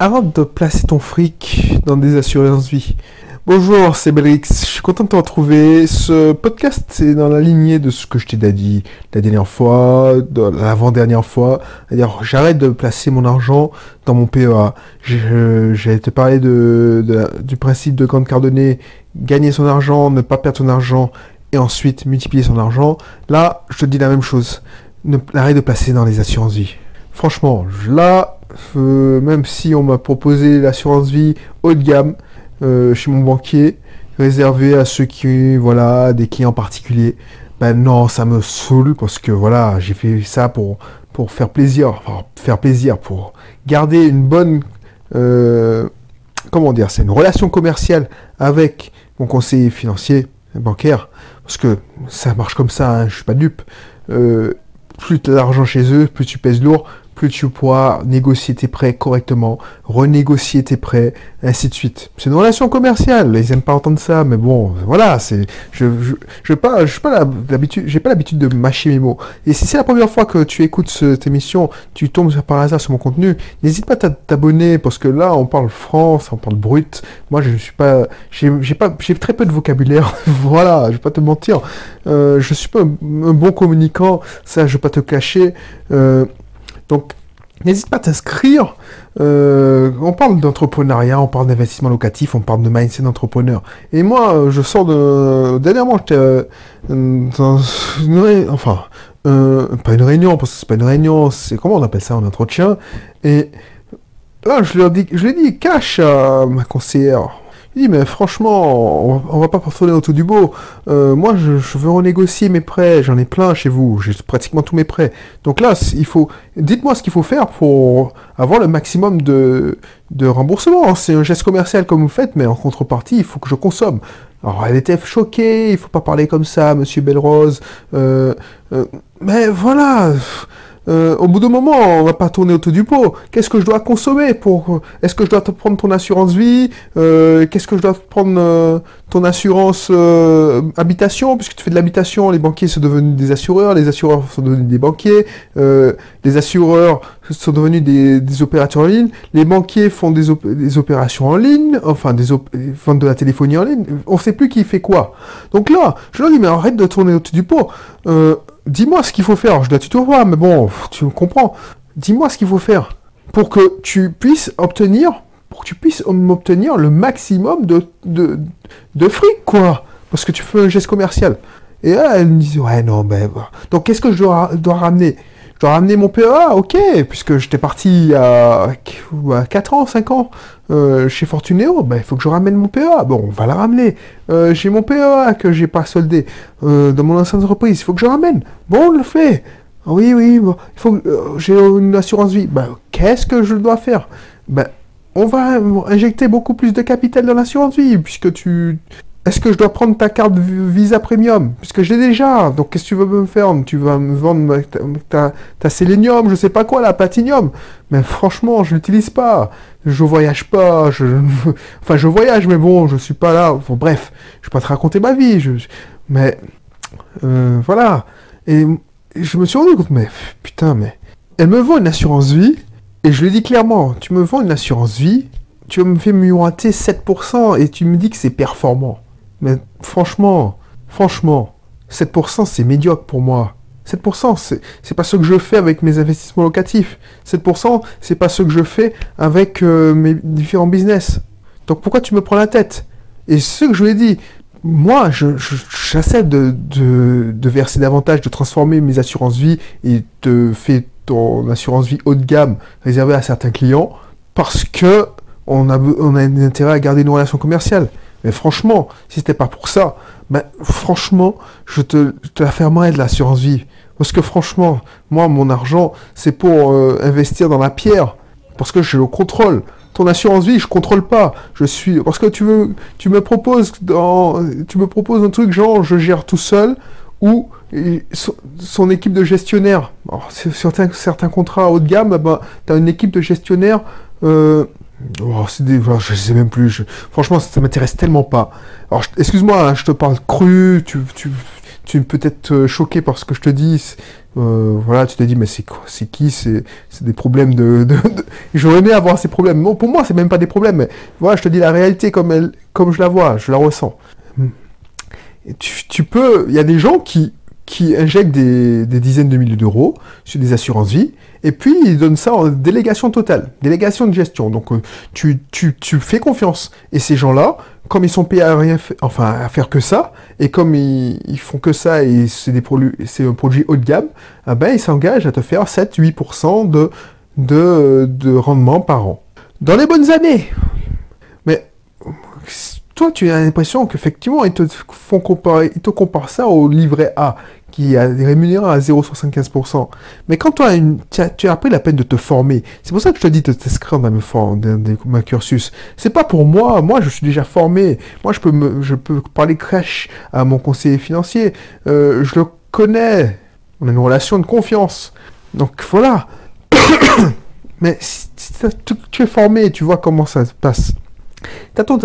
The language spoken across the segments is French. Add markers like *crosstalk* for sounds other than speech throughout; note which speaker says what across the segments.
Speaker 1: avant de placer ton fric dans des assurances vie. Bonjour, c'est Belrix. Je suis content de te retrouver. Ce podcast, c'est dans la lignée de ce que je t'ai dit la dernière fois, de l'avant-dernière fois. C'est-à-dire, j'arrête de placer mon argent dans mon PEA. J'ai te parler de, du principe de Grande Cardonnay, gagner son argent, ne pas perdre son argent, et ensuite multiplier son argent. Là, je te dis la même chose. Ne, arrête de placer dans les assurances vie. Franchement, là, euh, même si on m'a proposé l'assurance vie haut de gamme euh, chez mon banquier, réservé à ceux qui, voilà, des clients particuliers, ben non, ça me saoule parce que voilà, j'ai fait ça pour, pour faire plaisir, enfin, faire plaisir, pour garder une bonne, euh, comment dire, c'est une relation commerciale avec mon conseiller financier, bancaire, parce que ça marche comme ça, hein, je suis pas dupe. plus tu as d'argent chez eux, plus tu pèses lourd, plus tu pourras négocier tes prêts correctement, renégocier tes prêts, ainsi de suite. C'est une relation commerciale, ils aiment pas entendre ça, mais bon, voilà, c'est, je, je, je pas, je pas l'habitude, j'ai pas l'habitude de mâcher mes mots. Et si c'est la première fois que tu écoutes cette émission, tu tombes par hasard sur mon contenu, n'hésite pas à t'abonner, parce que là, on parle France, on parle brut. Moi, je suis pas, j'ai pas, j'ai très peu de vocabulaire. *laughs* voilà, je vais pas te mentir. Euh, je suis pas un, bon communicant, ça, je vais pas te cacher. Euh, donc, n'hésite pas à t'inscrire. Euh, on parle d'entrepreneuriat, on parle d'investissement locatif, on parle de mindset d'entrepreneur. Et moi, euh, je sors de... Dernièrement, j'étais euh, dans une... Enfin, pas une réunion, parce que c'est pas une réunion, c'est... Comment on appelle ça, un entretien Et là, je leur dis, je lui ai dit, cache à ma conseillère, il dit, mais franchement, on, va pas tourner autour du beau. Euh, moi, je, veux renégocier mes prêts. J'en ai plein chez vous. J'ai pratiquement tous mes prêts. Donc là, il faut. Dites-moi ce qu'il faut faire pour avoir le maximum de, de remboursement. C'est un geste commercial comme vous faites, mais en contrepartie, il faut que je consomme. Alors, elle était choquée. Il faut pas parler comme ça, Monsieur Belrose. Euh, euh, mais voilà. Euh, au bout d'un moment, on va pas tourner autour du pot. Qu'est-ce que je dois consommer pour Est-ce que je dois te prendre ton assurance vie euh, Qu'est-ce que je dois prendre euh, ton assurance habitation? Puisque tu fais de l'habitation, les banquiers sont devenus des assureurs, les assureurs sont devenus des banquiers, les assureurs sont devenus des, opérateurs en ligne, les banquiers font des, opérations en ligne, enfin des vendent de la téléphonie en ligne. On sait plus qui fait quoi. Donc là, je leur dis mais arrête de tourner autour du pot dis-moi ce qu'il faut faire. Je dois tutoyer, mais bon, tu comprends. Dis-moi ce qu'il faut faire pour que tu puisses obtenir, pour que tu puisses m'obtenir le maximum de, de, de fric, quoi. Parce que tu fais un geste commercial. Et elle me dit, ouais, non, ben, donc qu'est-ce que je dois ramener? Je dois ramener mon PEA, ok, puisque j'étais parti à, 4 ans, 5 ans euh, chez Fortuneo, ben, il faut que je ramène mon PEA. Bon, on va la ramener. Euh, j'ai mon PEA que j'ai pas soldé euh, dans mon ancienne entreprise, il faut que je ramène. Bon, on le fait. Oui, oui, il faut j'ai une assurance vie. Ben, qu'est-ce que je dois faire? Ben, on va injecter beaucoup plus de capital dans l'assurance vie, puisque tu, est-ce que je dois prendre ta carte Visa Premium? Puisque je l'ai déjà. Donc qu'est-ce que tu veux me faire? Tu vas me vendre ta, ta, Selenium, je sais pas quoi, la Platinum. Mais franchement, je l'utilise pas. Je voyage pas. Je... *laughs* Enfin, je voyage, mais bon, je suis pas là. bref, je vais pas te raconter ma vie. Je... Mais euh, voilà. Et je me suis rendu compte, mais putain, mais elle me vend une assurance vie. Et je lui dis clairement, tu me vends une assurance vie, tu me fais miroiter 7% et tu me dis que c'est performant. Mais franchement, franchement, 7% c'est médiocre pour moi. 7%, c'est, pas ce que je fais avec mes investissements locatifs. 7%, c'est pas ce que je fais avec euh, mes différents business. Donc pourquoi tu me prends la tête? Et ce que je lui ai dit, moi, je, j'essaie de, verser davantage, de transformer mes assurances vie et de faire ton assurance vie haut de gamme réservée à certains clients parce que on a, on a intérêt à garder une relation commerciale. Mais franchement, si c'était pas pour ça, ben, franchement, je te, la fermerais de l'assurance vie. Parce que franchement, moi, mon argent, c'est pour euh, investir dans la pierre. Parce que je le contrôle. Ton assurance vie, je contrôle pas. Je suis, parce que tu veux, tu me proposes dans, tu me proposes un truc genre, je gère tout seul, ou son, équipe de gestionnaires. sur certains, contrats haut de gamme, ben, tu as une équipe de gestionnaires, euh, Oh, c'est des... je sais même plus. Franchement, ça, m'intéresse tellement pas. Alors, excuse-moi, hein, je te parle cru. Tu, tu, tu peux être euh, choqué par ce que je te dis. Euh, voilà, tu te dis, mais c'est quoi C'est qui C'est des problèmes de. J'aurais aimé avoir ces problèmes. Non, pour moi, c'est même pas des problèmes. Mais voilà, je te dis la réalité comme, elle, comme je la vois, je la ressens. tu, tu, peux. Il y a des gens qui, qui injectent des, des dizaines de milliers d'euros sur des assurances vie et puis ils donnent ça en délégation totale, délégation de gestion. Donc euh, tu, tu, tu fais confiance. Et ces gens-là, comme ils sont payés à rien, enfin à faire que ça, et comme ils, font que ça et c'est des produits, un produit haut de gamme, ah ben ils s'engagent à te faire 7-8% de, de, de rendement par an. Dans les bonnes années. Mais toi, tu as l'impression qu'effectivement, ils te font comparer, ils te comparent ça au livret A qui est rémunéré à 0,75%. Mais quand toi, tu, as, pris la peine de te former, c'est pour ça que je te dis de t'inscrire dans, dans, ma cursus. C'est pas pour moi, moi je suis déjà formé. Moi je peux, me, je peux parler crash à mon conseiller financier. Euh, je le connais. On a une relation de confiance. Donc voilà. *coughs* Mais si, tu es formé, tu vois comment ça se passe. Tu as ton,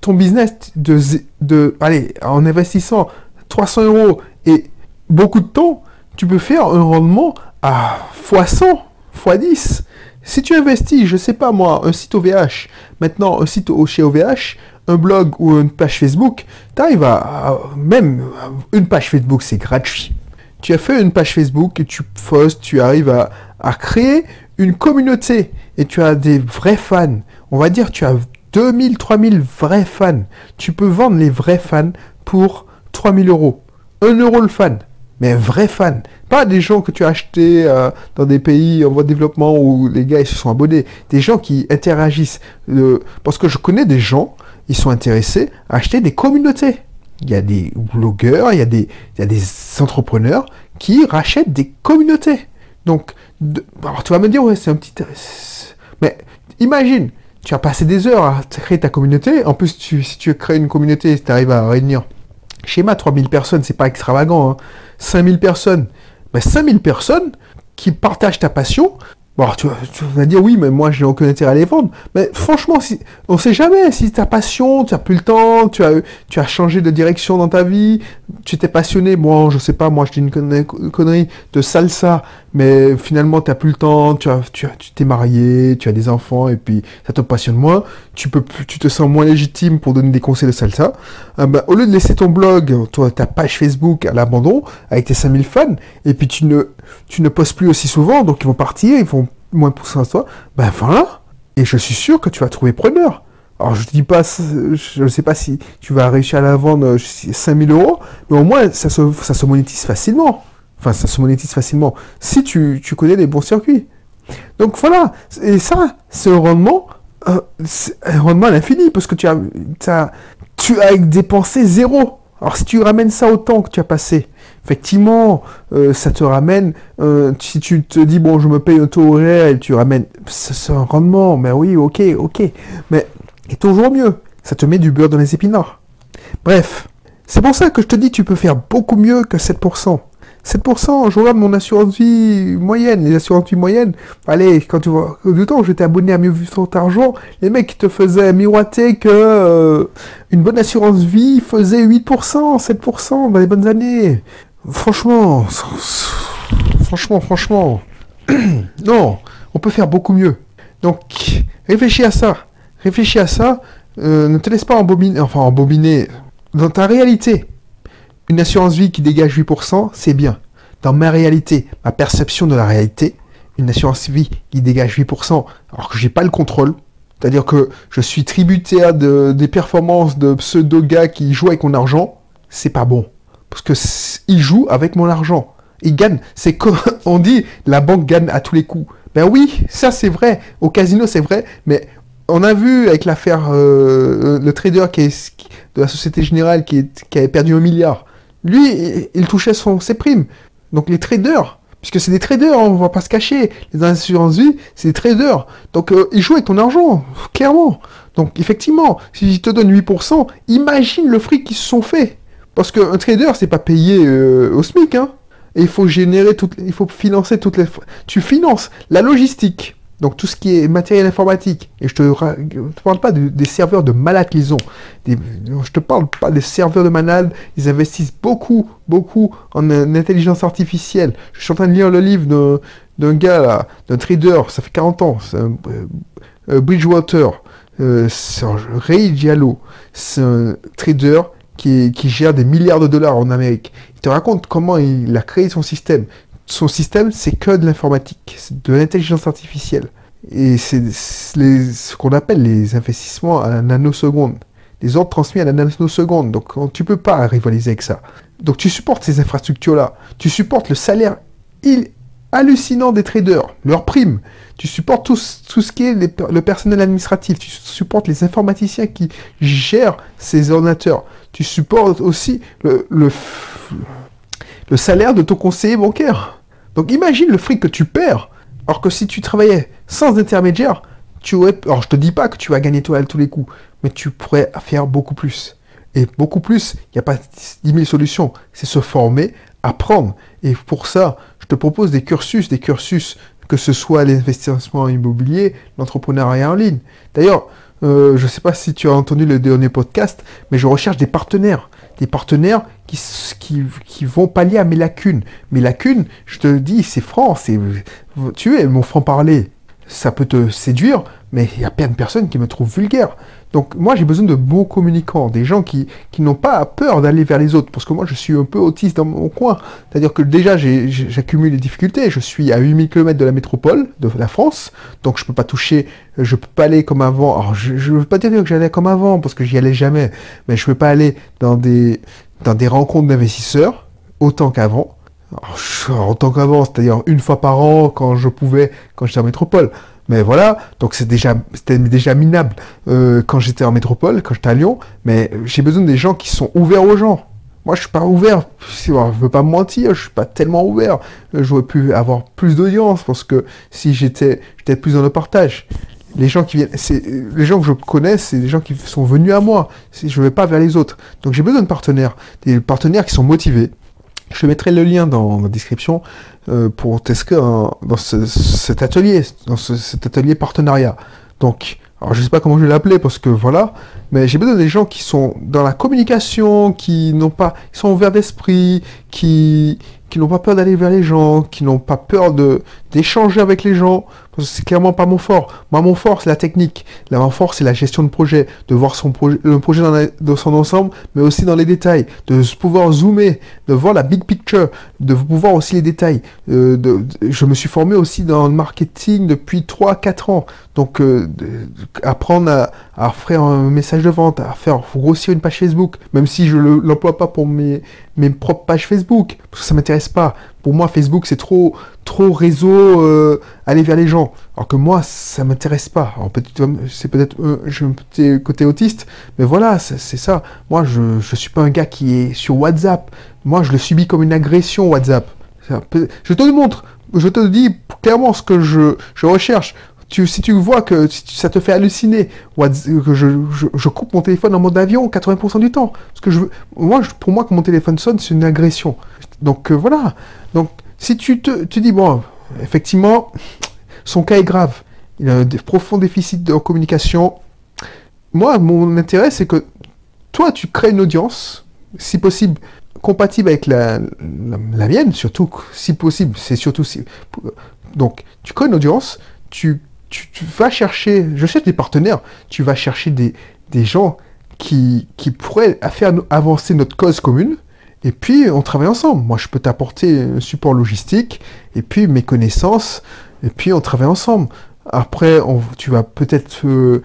Speaker 1: ton business de, de, allez, en investissant 300 euros et beaucoup de temps, tu peux faire un rendement à x100, x10. Si tu investis, je sais pas moi, un site OVH, maintenant un site chez OVH, un blog ou une page Facebook, tu arrives à, même une page Facebook, c'est gratuit. Tu as fait une page Facebook et tu postes, tu arrives à, créer une communauté et tu as des vrais fans. On va dire tu as 2000, 3000 vrais fans. Tu peux vendre les vrais fans pour 3000 euros. 1 euro le fan mais un vrai fan. Pas des gens que tu as achetés euh, dans des pays en voie de développement où les gars ils se sont abonnés. Des gens qui interagissent. parce que je connais des gens, ils sont intéressés à acheter des communautés. Il y a des blogueurs, il y a des, il y a des entrepreneurs qui rachètent des communautés. Donc, alors tu vas me dire, ouais, c'est un petit... Mais imagine, tu as passé des heures à créer ta communauté. En plus, tu, si tu crées une communauté, tu arrives à réunir schéma 3000 personnes, c'est pas extravagant. Hein. 5000 personnes. Ben, 5000 personnes qui partagent ta passion, Bon, tu, vas dire oui, mais moi, j'ai aucun intérêt à les vendre. Mais franchement, si, on sait jamais. Si ta passion, tu as plus le temps, tu as, tu as changé de direction dans ta vie, tu t'es passionné. Bon, je sais pas, moi, je dis une connerie de salsa, mais finalement, tu plus le temps, tu as, tu t'es marié, tu as des enfants, et puis ça te passionne moins. Tu peux, tu te sens moins légitime pour donner des conseils de salsa. Ah ben, au lieu de laisser ton blog, toi, ta page Facebook à l'abandon avec tes 5000 fans, et puis tu ne, tu ne postes plus aussi souvent, donc ils vont partir, ils vont moins pour à toi, ben voilà. Et je suis sûr que tu vas trouver preneur. Alors je dis pas, je ne sais pas si tu vas réussir à la vendre 5000 euros, mais au moins ça se, ça se monétise facilement. Enfin, ça se monétise facilement si tu, tu connais les bons circuits. Donc voilà, et ça, c'est un rendement, euh, un rendement à l'infini, parce que tu as, as, tu as dépensé zéro. Alors si tu ramènes ça au temps que tu as passé, effectivement, euh, ça te ramène, euh, si tu te dis, bon, je me paye un taux réel, tu ramènes, c'est un rendement, mais oui, ok, ok, mais est toujours mieux, ça te met du beurre dans les épinards. Bref, c'est pour ça que je te dis, tu peux faire beaucoup mieux que 7%. 7%, je regarde mon assurance vie moyenne, les assurances vie moyennes. Allez, quand tu vois, du temps j'étais abonné à Mieux Vivre Argent, les mecs te faisaient miroiter que euh, une bonne assurance vie faisait 8%, 7% dans les bonnes années. Franchement, franchement, franchement, *clears throat* non, on peut faire beaucoup mieux. Donc, réfléchis à ça. Réfléchis à ça. Euh, ne te laisse pas embobiner, enfin embobiner dans ta réalité. Une assurance vie qui dégage 8%, c'est bien. Dans ma réalité, ma perception de la réalité, une assurance vie qui dégage 8%, alors que j'ai pas le contrôle, c'est-à-dire que je suis tributaire de, des performances de pseudo-gars qui jouent avec mon argent, c'est pas bon. Parce que il joue avec mon argent. Il gagne. C'est comme *laughs* on dit, la banque gagne à tous les coups. Ben oui, ça c'est vrai. Au casino c'est vrai, mais on a vu avec l'affaire euh, le trader de la Société Générale qui, avait perdu un milliard. Lui, il touchait son, ses primes. Donc les traders, puisque c'est des traders, on va pas se cacher. Les assurances vie, c'est des traders. Donc euh, ils jouent avec ton argent, clairement. Donc effectivement, si te donne 8%, imagine le fric qu'ils se sont fait. Parce qu'un trader, c'est pas payé euh, au SMIC, hein. Et il faut générer toutes, il faut financer toutes les, tu finances la logistique, Donc tout ce qui est matériel informatique, et je te, te parle pas des serveurs de malades qu'ils ont. Des, je te parle pas des serveurs de malades. Ils investissent beaucoup, beaucoup en, intelligence artificielle. Je suis en train de lire le livre d'un gars d'un trader. Ça fait 40 ans. Euh, Bridgewater. Euh, Ray Diallo. C'est un trader qui, gère des milliards de dollars en Amérique. Il te raconte comment il a créé son système son système, c'est que de l'informatique, de l'intelligence artificielle. Et c'est ce qu'on appelle les investissements à la nanoseconde. Les ordres transmis à la nanoseconde. Donc tu peux pas rivaliser avec ça. Donc tu supportes ces infrastructures-là. Tu supportes le salaire hallucinant des traders, leurs primes. Tu supportes tout, ce qui est le personnel administratif. Tu supportes les informaticiens qui gèrent ces ordinateurs. Tu supportes aussi le, salaire de ton conseiller bancaire. Donc imagine le fric que tu perds. Alors que si tu travaillais sans intermédiaire, tu aurais... Alors je te dis pas que tu vas gagner toi à tous les coups, mais tu pourrais faire beaucoup plus. Et beaucoup plus, il n'y a pas 10 000 solutions. C'est se former, apprendre. Et pour ça, te propose des cursus, des cursus, que ce soit l'investissement immobilier, l'entrepreneuriat en ligne. D'ailleurs, euh, je ne sais pas si tu as entendu le dernier podcast, mais je recherche des partenaires des partenaires qui, qui, qui, vont pallier à mes lacunes. Mes lacunes, je te dis, c'est franc, c'est, tu es mon franc-parler. Ça peut te séduire, mais il y a plein de personnes qui me trouvent vulgaire. Donc moi j'ai besoin de bons communicants, des gens qui, qui n'ont pas peur d'aller vers les autres, parce que moi je suis un peu autiste dans mon coin. C'est-à-dire que déjà j'accumule des difficultés, je suis à 8000 km de la métropole de la France, donc je peux pas toucher, je peux pas aller comme avant. Alors je, ne veux pas dire que j'allais comme avant, parce que j'y allais jamais, mais je peux pas aller dans des, dans des rencontres d'investisseurs autant qu'avant. Autant qu'avant, c'est-à-dire une fois par an quand je pouvais, quand j'étais en métropole. Mais voilà, donc c'est déjà, c'était déjà minable euh, quand j'étais en métropole, quand j'étais à Lyon. Mais j'ai besoin des gens qui sont ouverts aux gens. Moi, je suis pas ouvert. Je veux pas me mentir, je suis pas tellement ouvert. J'aurais pu avoir plus d'audience parce que si j'étais, plus dans le partage. Les gens qui viennent, les gens que je connais, c'est des gens qui sont venus à moi. Je vais pas vers les autres. Donc j'ai besoin de partenaires, des partenaires qui sont motivés, je mettrai le lien dans la description euh, pour tester dans cet atelier, dans cet atelier partenariat. Donc, alors je sais pas comment je vais l'appeler parce que voilà, mais j'ai besoin des gens qui sont dans la communication, qui n'ont pas, qui sont ouverts d'esprit, qui n'ont pas peur d'aller vers les gens, qui n'ont pas peur de d'échanger avec les gens, parce que c'est clairement pas mon fort. Moi, mon fort, c'est la technique. Là, mon fort, c'est la gestion de projet, de voir son projet, le projet dans, son ensemble, mais aussi dans les détails, de pouvoir zoomer, de voir la big picture, de pouvoir aussi les détails. Euh, je me suis formé aussi dans le marketing depuis 3-4 ans, donc euh, apprendre à, à, faire un message de vente, à faire grossir une page Facebook, même si je ne l'emploie pas pour mes, mes propres pages Facebook, parce que ça m'intéresse pas. Pour moi, Facebook, c'est trop, trop réseau, euh, aller vers les gens. Alors que moi, ça m'intéresse pas. Alors c'est peut-être euh, je un petit côté autiste, mais voilà, c'est ça. Moi, je ne suis pas un gars qui est sur WhatsApp. Moi, je le subis comme une agression WhatsApp. Je te le montre. Je te dis clairement ce que je, je recherche. Tu, si tu vois que ça te fait halluciner, que je, je, coupe mon téléphone en mode avion 80% du temps. Parce que je, moi, pour moi, que mon téléphone sonne, c'est une agression. Donc euh, voilà. Donc si tu te tu dis, bon, effectivement, son cas est grave, il a un profond déficit de communication. Moi, mon intérêt, c'est que toi, tu crées une audience, si possible, compatible avec la, la, mienne, surtout, si possible, c'est surtout si. Donc, tu crées une audience, tu, tu, vas chercher, je cherche des partenaires, tu vas chercher des, des gens qui, qui pourraient faire avancer notre cause commune, et puis, on travaille ensemble. Moi, je peux t'apporter un support logistique, et puis mes connaissances, et puis on travaille ensemble. Après, tu vas peut-être euh,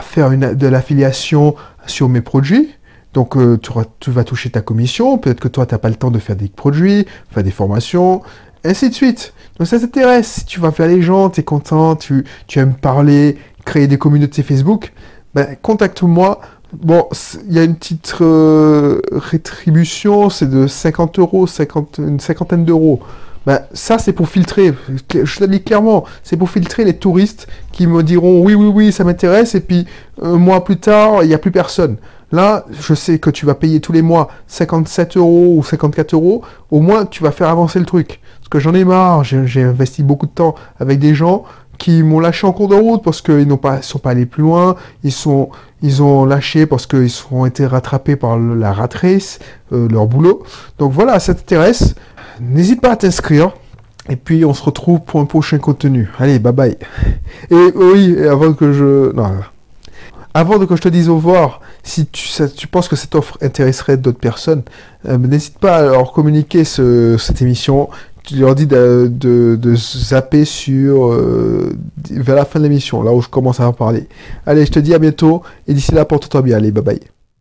Speaker 1: faire de l'affiliation sur mes produits. Donc, euh, tu, tu, vas toucher ta commission. Peut-être que toi, tu n'as pas le temps de faire des produits, faire des formations, ainsi de suite. Donc, ça t'intéresse. Si tu vas faire les gens, tu es content, tu, tu aimes parler, créer des communautés Facebook, ben, contacte-moi. Bon, il y a une petite euh, rétribution, c'est de 50 euros, 50, une cinquantaine d'euros. Ben, ça, c'est pour filtrer. Je te le dis clairement, c'est pour filtrer les touristes qui me diront oui, oui, oui, ça m'intéresse, et puis un mois plus tard, il n'y a plus personne. Là, je sais que tu vas payer tous les mois 57 euros ou 54 euros. Au moins, tu vas faire avancer le truc. Parce que j'en ai marre, j'ai investi beaucoup de temps avec des gens qui m'ont lâché en cours de route parce qu'ils n'ont pas, sont pas allés plus loin. Ils sont, ils ont lâché parce qu'ils ont été rattrapés par la rat race, euh, leur boulot. Donc voilà, ça t'intéresse. N'hésite pas à t'inscrire. Et puis on se retrouve pour un prochain contenu. Allez, bye bye. Et oui, avant que je... Non, avant que je te dise au revoir, si tu, tu penses que cette offre intéresserait d'autres personnes, euh, n'hésite pas à leur communiquer cette émission. Tu leur dis de, de, zapper sur euh, vers la fin de l'émission, là où je commence à en parler. Allez, je te dis à bientôt et d'ici là, porte-toi bien. Allez, bye bye.